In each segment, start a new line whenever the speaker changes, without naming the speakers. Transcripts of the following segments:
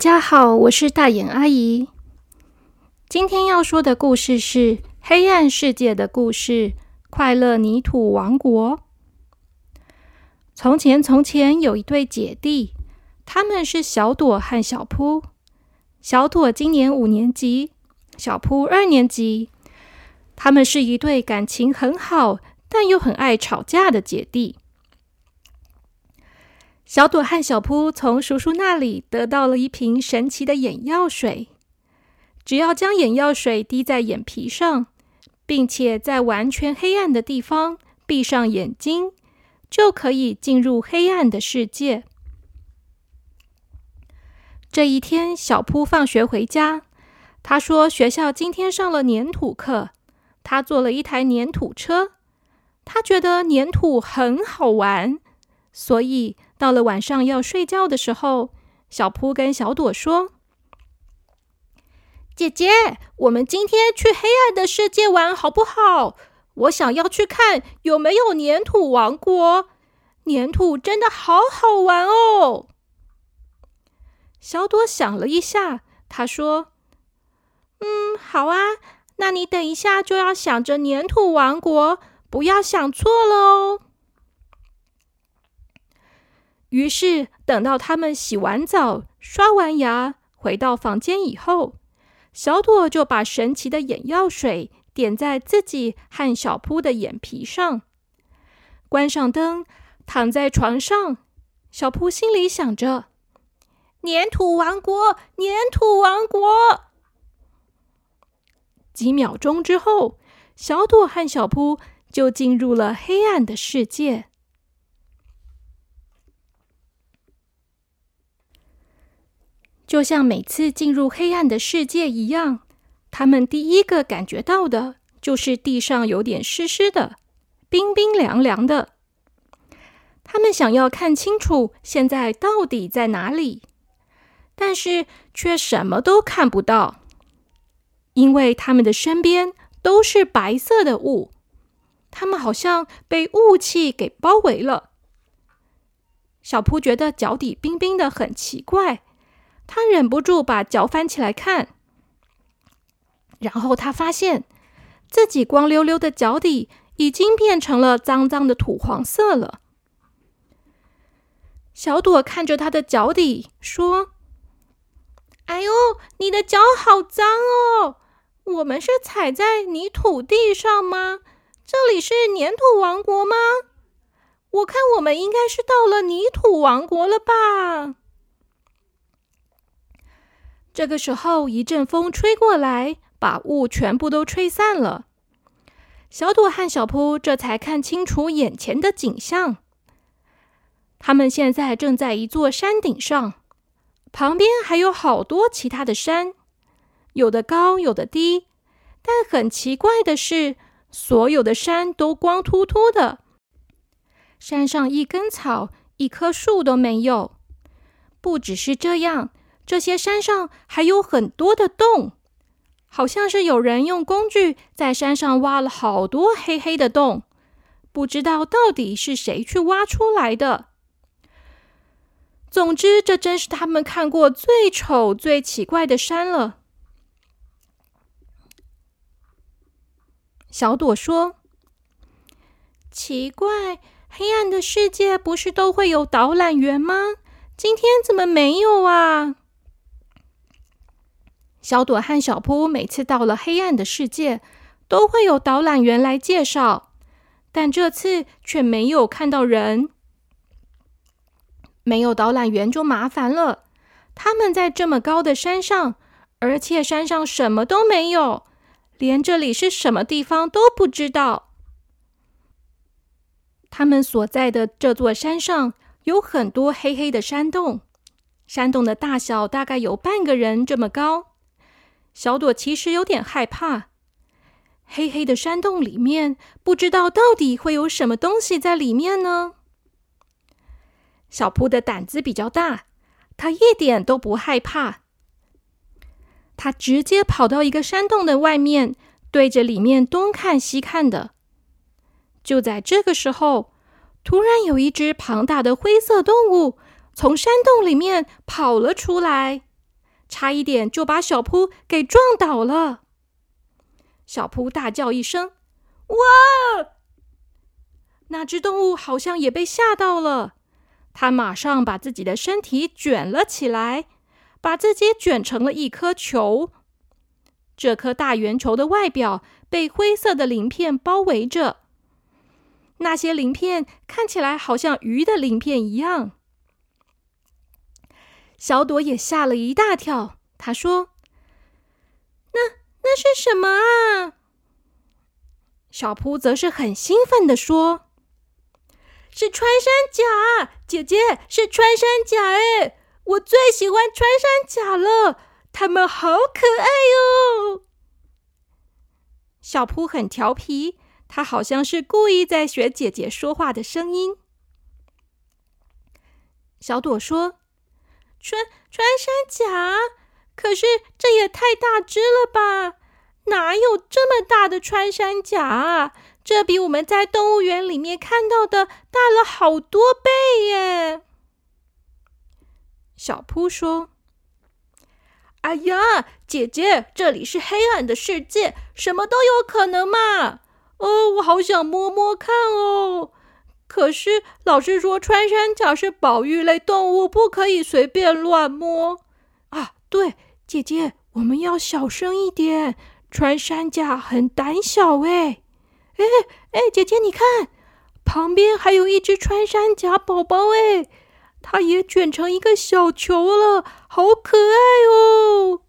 大家好，我是大眼阿姨。今天要说的故事是《黑暗世界的故事》——快乐泥土王国。从前，从前有一对姐弟，他们是小朵和小扑。小朵今年五年级，小扑二年级。他们是一对感情很好，但又很爱吵架的姐弟。小朵和小扑从叔叔那里得到了一瓶神奇的眼药水。只要将眼药水滴在眼皮上，并且在完全黑暗的地方闭上眼睛，就可以进入黑暗的世界。这一天，小扑放学回家，他说学校今天上了粘土课，他坐了一台粘土车，他觉得粘土很好玩，所以。到了晚上要睡觉的时候，小扑跟小朵说：“姐姐，我们今天去黑暗的世界玩好不好？我想要去看有没有粘土王国。粘土真的好好玩哦。”小朵想了一下，她说：“嗯，好啊。那你等一下就要想着粘土王国，不要想错了哦。”于是，等到他们洗完澡、刷完牙，回到房间以后，小朵就把神奇的眼药水点在自己和小扑的眼皮上，关上灯，躺在床上。小扑心里想着：“粘土王国，粘土王国。”几秒钟之后，小朵和小扑就进入了黑暗的世界。就像每次进入黑暗的世界一样，他们第一个感觉到的就是地上有点湿湿的、冰冰凉凉的。他们想要看清楚现在到底在哪里，但是却什么都看不到，因为他们的身边都是白色的雾，他们好像被雾气给包围了。小扑觉得脚底冰冰的，很奇怪。他忍不住把脚翻起来看，然后他发现自己光溜溜的脚底已经变成了脏脏的土黄色了。小朵看着他的脚底说：“哎呦，你的脚好脏哦！我们是踩在泥土地上吗？这里是粘土王国吗？我看我们应该是到了泥土王国了吧。”这个时候，一阵风吹过来，把雾全部都吹散了。小朵和小扑这才看清楚眼前的景象。他们现在正在一座山顶上，旁边还有好多其他的山，有的高，有的低。但很奇怪的是，所有的山都光秃秃的，山上一根草、一棵树都没有。不只是这样。这些山上还有很多的洞，好像是有人用工具在山上挖了好多黑黑的洞，不知道到底是谁去挖出来的。总之，这真是他们看过最丑、最奇怪的山了。小朵说：“奇怪，黑暗的世界不是都会有导览员吗？今天怎么没有啊？”小朵和小扑每次到了黑暗的世界，都会有导览员来介绍，但这次却没有看到人。没有导览员就麻烦了。他们在这么高的山上，而且山上什么都没有，连这里是什么地方都不知道。他们所在的这座山上有很多黑黑的山洞，山洞的大小大概有半个人这么高。小朵其实有点害怕，黑黑的山洞里面，不知道到底会有什么东西在里面呢。小扑的胆子比较大，他一点都不害怕，他直接跑到一个山洞的外面，对着里面东看西看的。就在这个时候，突然有一只庞大的灰色动物从山洞里面跑了出来。差一点就把小扑给撞倒了。小扑大叫一声：“哇！”那只动物好像也被吓到了，它马上把自己的身体卷了起来，把自己卷成了一颗球。这颗大圆球的外表被灰色的鳞片包围着，那些鳞片看起来好像鱼的鳞片一样。小朵也吓了一大跳，他说：“那那是什么啊？”小扑则是很兴奋的说：“是穿山甲，姐姐是穿山甲哎，我最喜欢穿山甲了。”它们好可爱哟！小扑很调皮，他好像是故意在学姐姐说话的声音。小朵说：“穿穿山甲，可是这也太大只了吧？哪有这么大的穿山甲啊？这比我们在动物园里面看到的大了好多倍耶！”小扑说。哎呀，姐姐，这里是黑暗的世界，什么都有可能嘛！哦，我好想摸摸看哦。可是老师说，穿山甲是保育类动物，不可以随便乱摸啊。对，姐姐，我们要小声一点。穿山甲很胆小哎。哎哎，姐姐，你看，旁边还有一只穿山甲宝宝哎。它也卷成一个小球了，好可爱哦！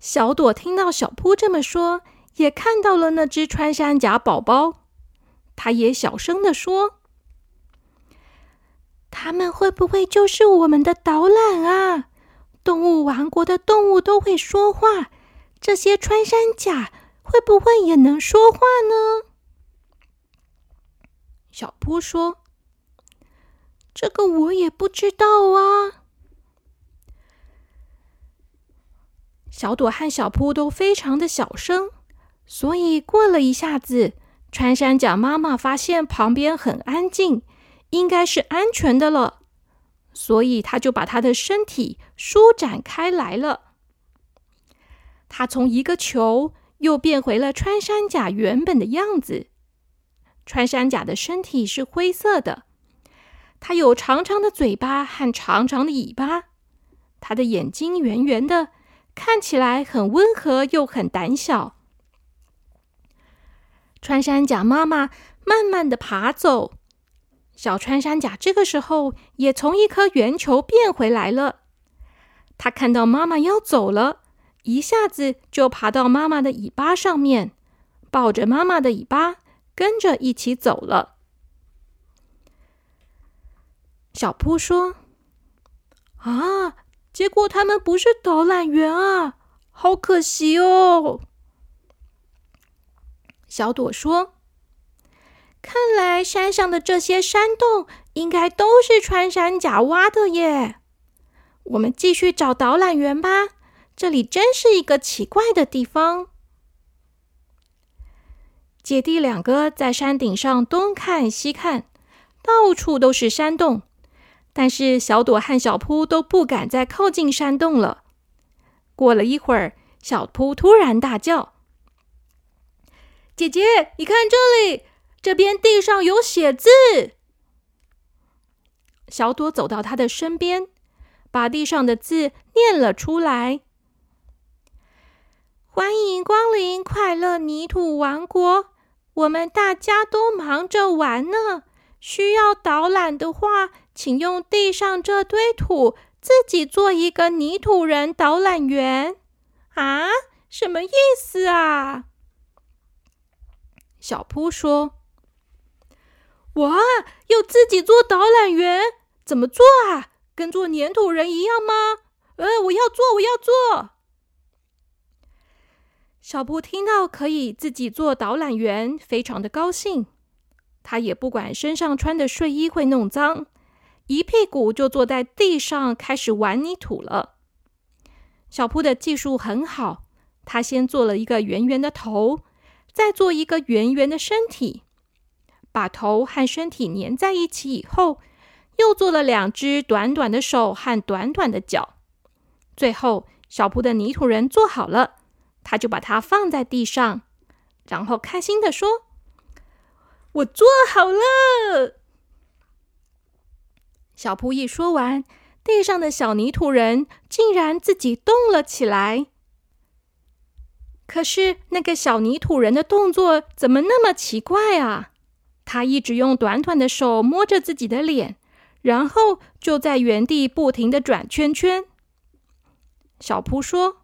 小朵听到小扑这么说，也看到了那只穿山甲宝宝，他也小声的说：“他们会不会就是我们的导览啊？动物王国的动物都会说话，这些穿山甲会不会也能说话呢？”小波说。这个我也不知道啊。小朵和小扑都非常的小声，所以过了一下子，穿山甲妈妈发现旁边很安静，应该是安全的了，所以他就把他的身体舒展开来了。他从一个球又变回了穿山甲原本的样子。穿山甲的身体是灰色的。它有长长的嘴巴和长长的尾巴，它的眼睛圆圆的，看起来很温和又很胆小。穿山甲妈妈慢慢的爬走，小穿山甲这个时候也从一颗圆球变回来了。它看到妈妈要走了，一下子就爬到妈妈的尾巴上面，抱着妈妈的尾巴，跟着一起走了。小扑说：“啊，结果他们不是导览员啊，好可惜哦。”小朵说：“看来山上的这些山洞应该都是穿山甲挖的耶。我们继续找导览员吧，这里真是一个奇怪的地方。”姐弟两个在山顶上东看西看，到处都是山洞。但是小朵和小扑都不敢再靠近山洞了。过了一会儿，小扑突然大叫：“姐姐，你看这里，这边地上有写字。”小朵走到他的身边，把地上的字念了出来：“欢迎光临快乐泥土王国，我们大家都忙着玩呢。需要导览的话。”请用地上这堆土自己做一个泥土人导览员啊？什么意思啊？小扑说：“哇，要自己做导览员，怎么做啊？跟做粘土人一样吗？呃，我要做，我要做。”小扑听到可以自己做导览员，非常的高兴。他也不管身上穿的睡衣会弄脏。一屁股就坐在地上开始玩泥土了。小扑的技术很好，他先做了一个圆圆的头，再做一个圆圆的身体，把头和身体粘在一起以后，又做了两只短短的手和短短的脚。最后，小铺的泥土人做好了，他就把它放在地上，然后开心的说：“我做好了。”小铺一说完，地上的小泥土人竟然自己动了起来。可是那个小泥土人的动作怎么那么奇怪啊？他一直用短短的手摸着自己的脸，然后就在原地不停的转圈圈。小扑说：“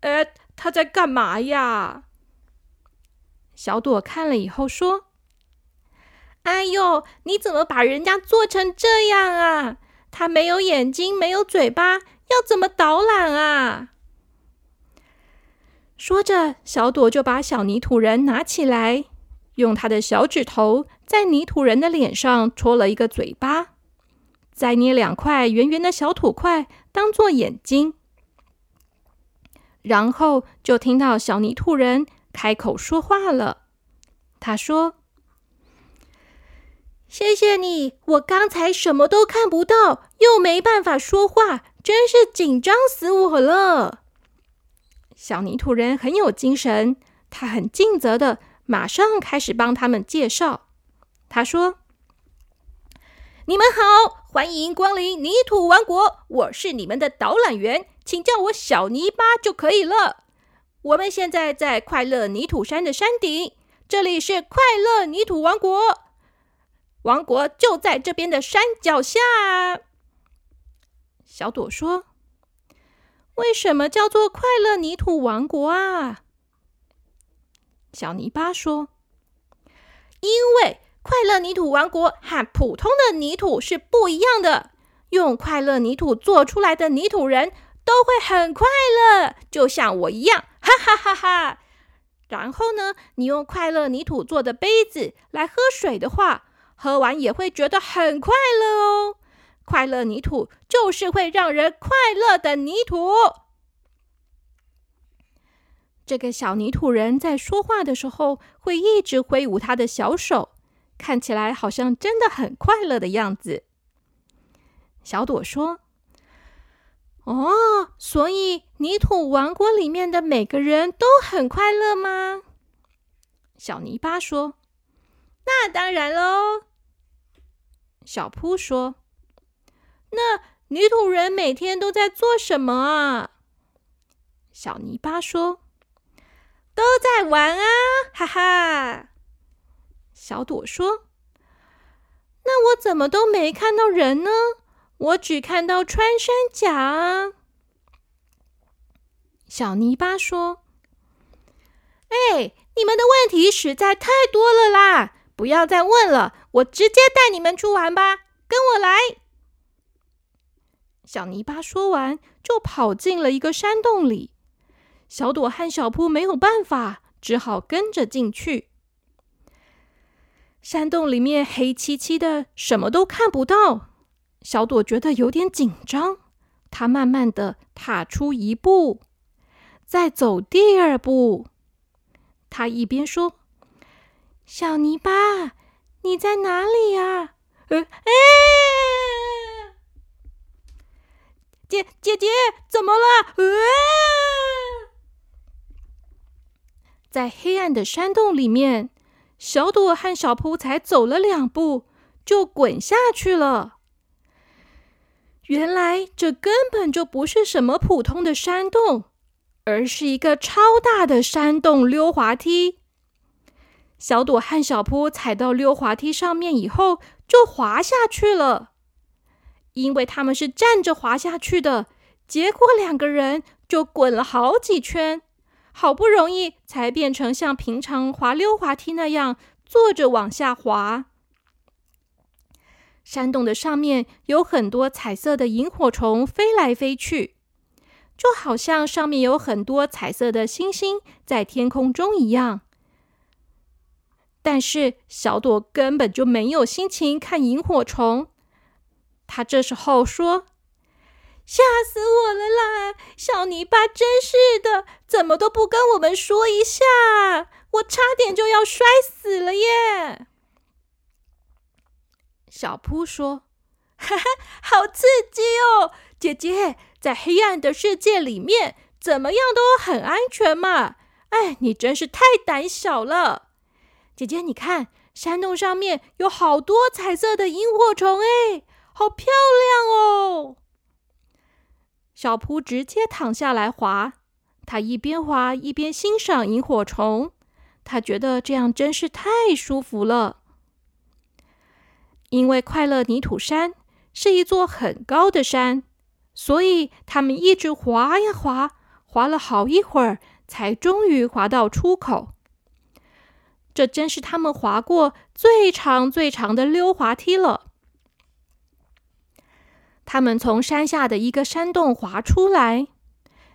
呃，他在干嘛呀？”小朵看了以后说：“哎呦，你怎么把人家做成这样啊？他没有眼睛，没有嘴巴，要怎么导览啊？”说着，小朵就把小泥土人拿起来，用他的小指头在泥土人的脸上戳了一个嘴巴，再捏两块圆圆的小土块当做眼睛，然后就听到小泥土人开口说话了。他说：“谢谢你，我刚才什么都看不到，又没办法说话，真是紧张死我了。”小泥土人很有精神，他很尽责的，马上开始帮他们介绍。他说：“你们好，欢迎光临泥土王国，我是你们的导览员，请叫我小泥巴就可以了。我们现在在快乐泥土山的山顶，这里是快乐泥土王国，王国就在这边的山脚下。”小朵说。为什么叫做快乐泥土王国啊？小泥巴说：“因为快乐泥土王国和普通的泥土是不一样的。用快乐泥土做出来的泥土人都会很快乐，就像我一样，哈哈哈哈！然后呢，你用快乐泥土做的杯子来喝水的话，喝完也会觉得很快乐哦。”快乐泥土就是会让人快乐的泥土。这个小泥土人在说话的时候会一直挥舞他的小手，看起来好像真的很快乐的样子。小朵说：“哦，所以泥土王国里面的每个人都很快乐吗？”小泥巴说：“那当然喽。”小扑说。那泥土人每天都在做什么啊？小泥巴说：“都在玩啊，哈哈。”小朵说：“那我怎么都没看到人呢？我只看到穿山甲。”小泥巴说：“哎，你们的问题实在太多了啦！不要再问了，我直接带你们去玩吧，跟我来。”小泥巴说完，就跑进了一个山洞里。小朵和小扑没有办法，只好跟着进去。山洞里面黑漆漆的，什么都看不到。小朵觉得有点紧张，她慢慢的踏出一步，再走第二步。她一边说：“小泥巴，你在哪里呀？”呃，哎。姐姐姐，怎么了？在黑暗的山洞里面，小朵和小扑才走了两步，就滚下去了。原来这根本就不是什么普通的山洞，而是一个超大的山洞溜滑梯。小朵和小扑踩到溜滑梯上面以后，就滑下去了。因为他们是站着滑下去的，结果两个人就滚了好几圈，好不容易才变成像平常滑溜滑梯那样坐着往下滑。山洞的上面有很多彩色的萤火虫飞来飞去，就好像上面有很多彩色的星星在天空中一样。但是小朵根本就没有心情看萤火虫。他这时候说：“吓死我了啦！小泥巴真是的，怎么都不跟我们说一下，我差点就要摔死了耶！”小扑说：“哈哈，好刺激哦！姐姐，在黑暗的世界里面，怎么样都很安全嘛。哎，你真是太胆小了。姐姐，你看，山洞上面有好多彩色的萤火虫，哎，好漂亮哦！”小扑直接躺下来滑，他一边滑一边欣赏萤火虫，他觉得这样真是太舒服了。因为快乐泥土山是一座很高的山，所以他们一直滑呀滑，滑了好一会儿，才终于滑到出口。这真是他们滑过最长最长的溜滑梯了。他们从山下的一个山洞滑出来，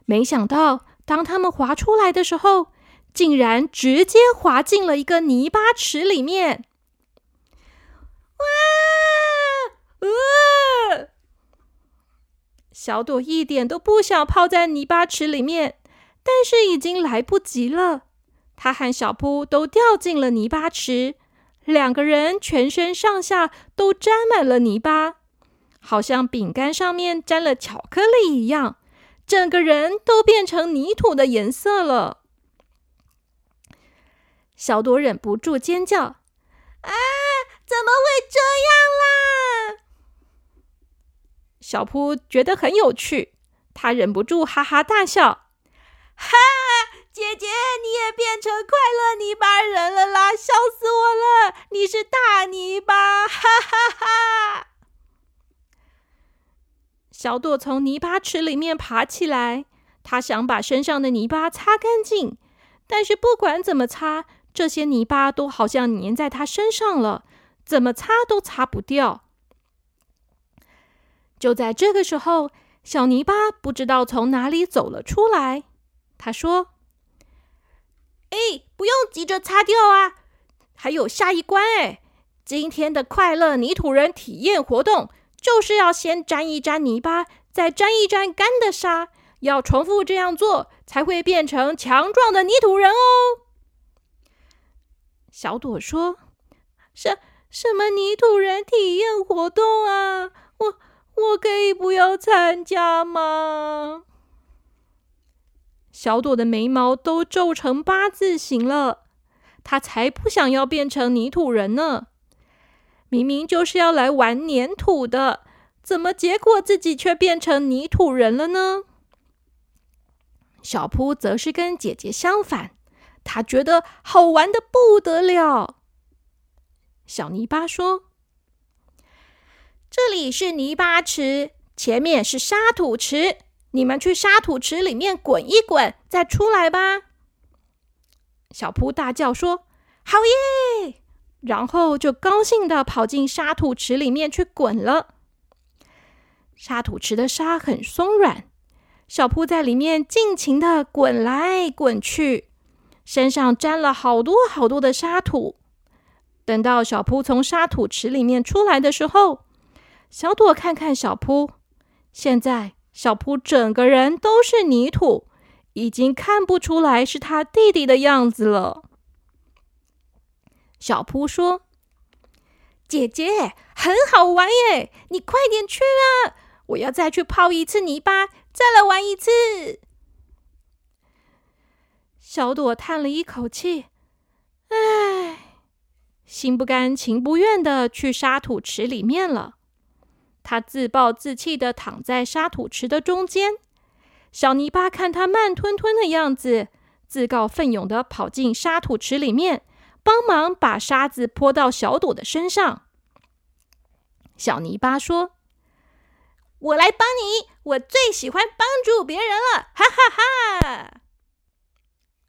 没想到当他们滑出来的时候，竟然直接滑进了一个泥巴池里面。哇！呃，小朵一点都不想泡在泥巴池里面，但是已经来不及了。他和小扑都掉进了泥巴池，两个人全身上下都沾满了泥巴，好像饼干上面沾了巧克力一样，整个人都变成泥土的颜色了。小朵忍不住尖叫：“啊！”怎么会这样啦？小扑觉得很有趣，他忍不住哈哈大笑：“哈，姐姐你也变成快乐泥巴人了啦！笑死我了！你是大泥巴！”哈哈哈！小朵从泥巴池里面爬起来，他想把身上的泥巴擦干净，但是不管怎么擦，这些泥巴都好像粘在他身上了。怎么擦都擦不掉。就在这个时候，小泥巴不知道从哪里走了出来。他说：“哎，不用急着擦掉啊，还有下一关哎！今天的快乐泥土人体验活动就是要先沾一沾泥巴，再沾一沾干的沙，要重复这样做，才会变成强壮的泥土人哦。”小朵说：“什。”什么泥土人体验活动啊？我我可以不要参加吗？小朵的眉毛都皱成八字形了，他才不想要变成泥土人呢！明明就是要来玩粘土的，怎么结果自己却变成泥土人了呢？小扑则是跟姐姐相反，他觉得好玩的不得了。小泥巴说：“这里是泥巴池，前面是沙土池。你们去沙土池里面滚一滚，再出来吧。”小扑大叫说：“好耶！”然后就高兴的跑进沙土池里面去滚了。沙土池的沙很松软，小扑在里面尽情的滚来滚去，身上沾了好多好多的沙土。等到小扑从沙土池里面出来的时候，小朵看看小扑，现在小扑整个人都是泥土，已经看不出来是他弟弟的样子了。小扑说：“姐姐很好玩耶，你快点去啊！我要再去泡一次泥巴，再来玩一次。”小朵叹了一口气：“唉。”心不甘情不愿的去沙土池里面了。他自暴自弃的躺在沙土池的中间。小泥巴看他慢吞吞的样子，自告奋勇的跑进沙土池里面，帮忙把沙子泼到小朵的身上。小泥巴说：“我来帮你，我最喜欢帮助别人了，哈哈哈！”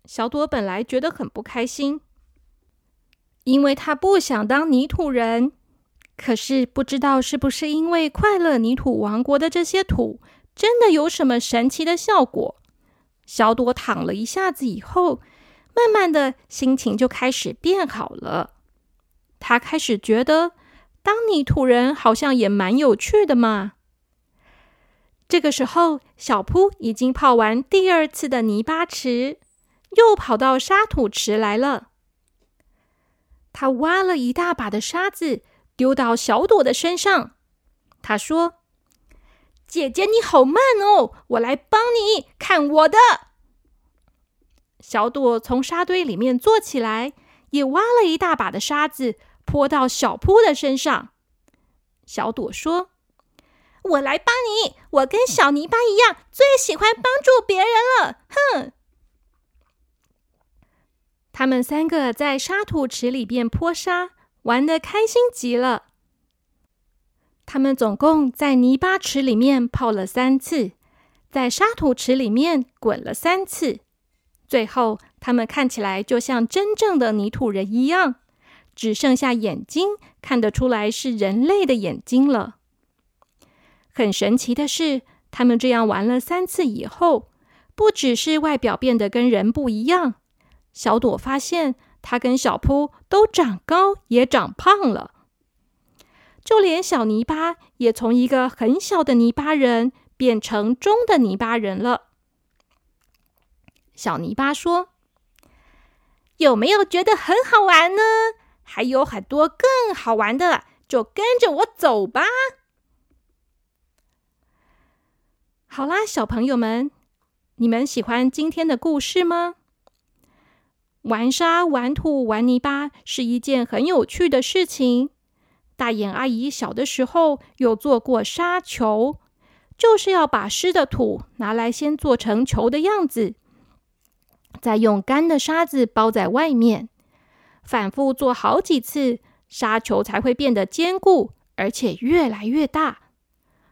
小朵本来觉得很不开心。因为他不想当泥土人，可是不知道是不是因为快乐泥土王国的这些土真的有什么神奇的效果。小朵躺了一下子以后，慢慢的心情就开始变好了。他开始觉得当泥土人好像也蛮有趣的嘛。这个时候，小扑已经泡完第二次的泥巴池，又跑到沙土池来了。他挖了一大把的沙子，丢到小朵的身上。他说：“姐姐，你好慢哦，我来帮你，看我的。”小朵从沙堆里面坐起来，也挖了一大把的沙子泼到小扑的身上。小朵说：“我来帮你，我跟小泥巴一样，最喜欢帮助别人了。”哼！他们三个在沙土池里边泼沙，玩的开心极了。他们总共在泥巴池里面泡了三次，在沙土池里面滚了三次。最后，他们看起来就像真正的泥土人一样，只剩下眼睛看得出来是人类的眼睛了。很神奇的是，他们这样玩了三次以后，不只是外表变得跟人不一样，小朵发现他跟小扑都长高，也长胖了。就连小泥巴也从一个很小的泥巴人变成中的泥巴人了。小泥巴说：“有没有觉得很好玩呢？还有很多更好玩的，就跟着我走吧。”好啦，小朋友们，你们喜欢今天的故事吗？玩沙、玩土、玩泥巴是一件很有趣的事情。大眼阿姨小的时候有做过沙球，就是要把湿的土拿来先做成球的样子。再用干的沙子包在外面，反复做好几次，沙球才会变得坚固，而且越来越大，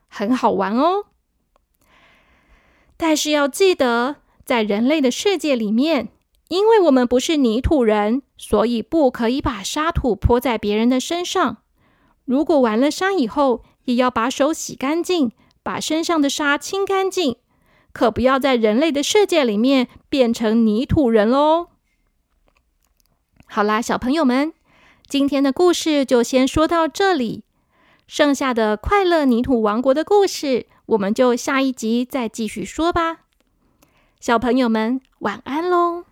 很好玩哦。但是要记得，在人类的世界里面，因为我们不是泥土人，所以不可以把沙土泼在别人的身上。如果玩了沙以后，也要把手洗干净，把身上的沙清干净。可不要在人类的世界里面变成泥土人喽！好啦，小朋友们，今天的故事就先说到这里。剩下的快乐泥土王国的故事，我们就下一集再继续说吧。小朋友们，晚安喽。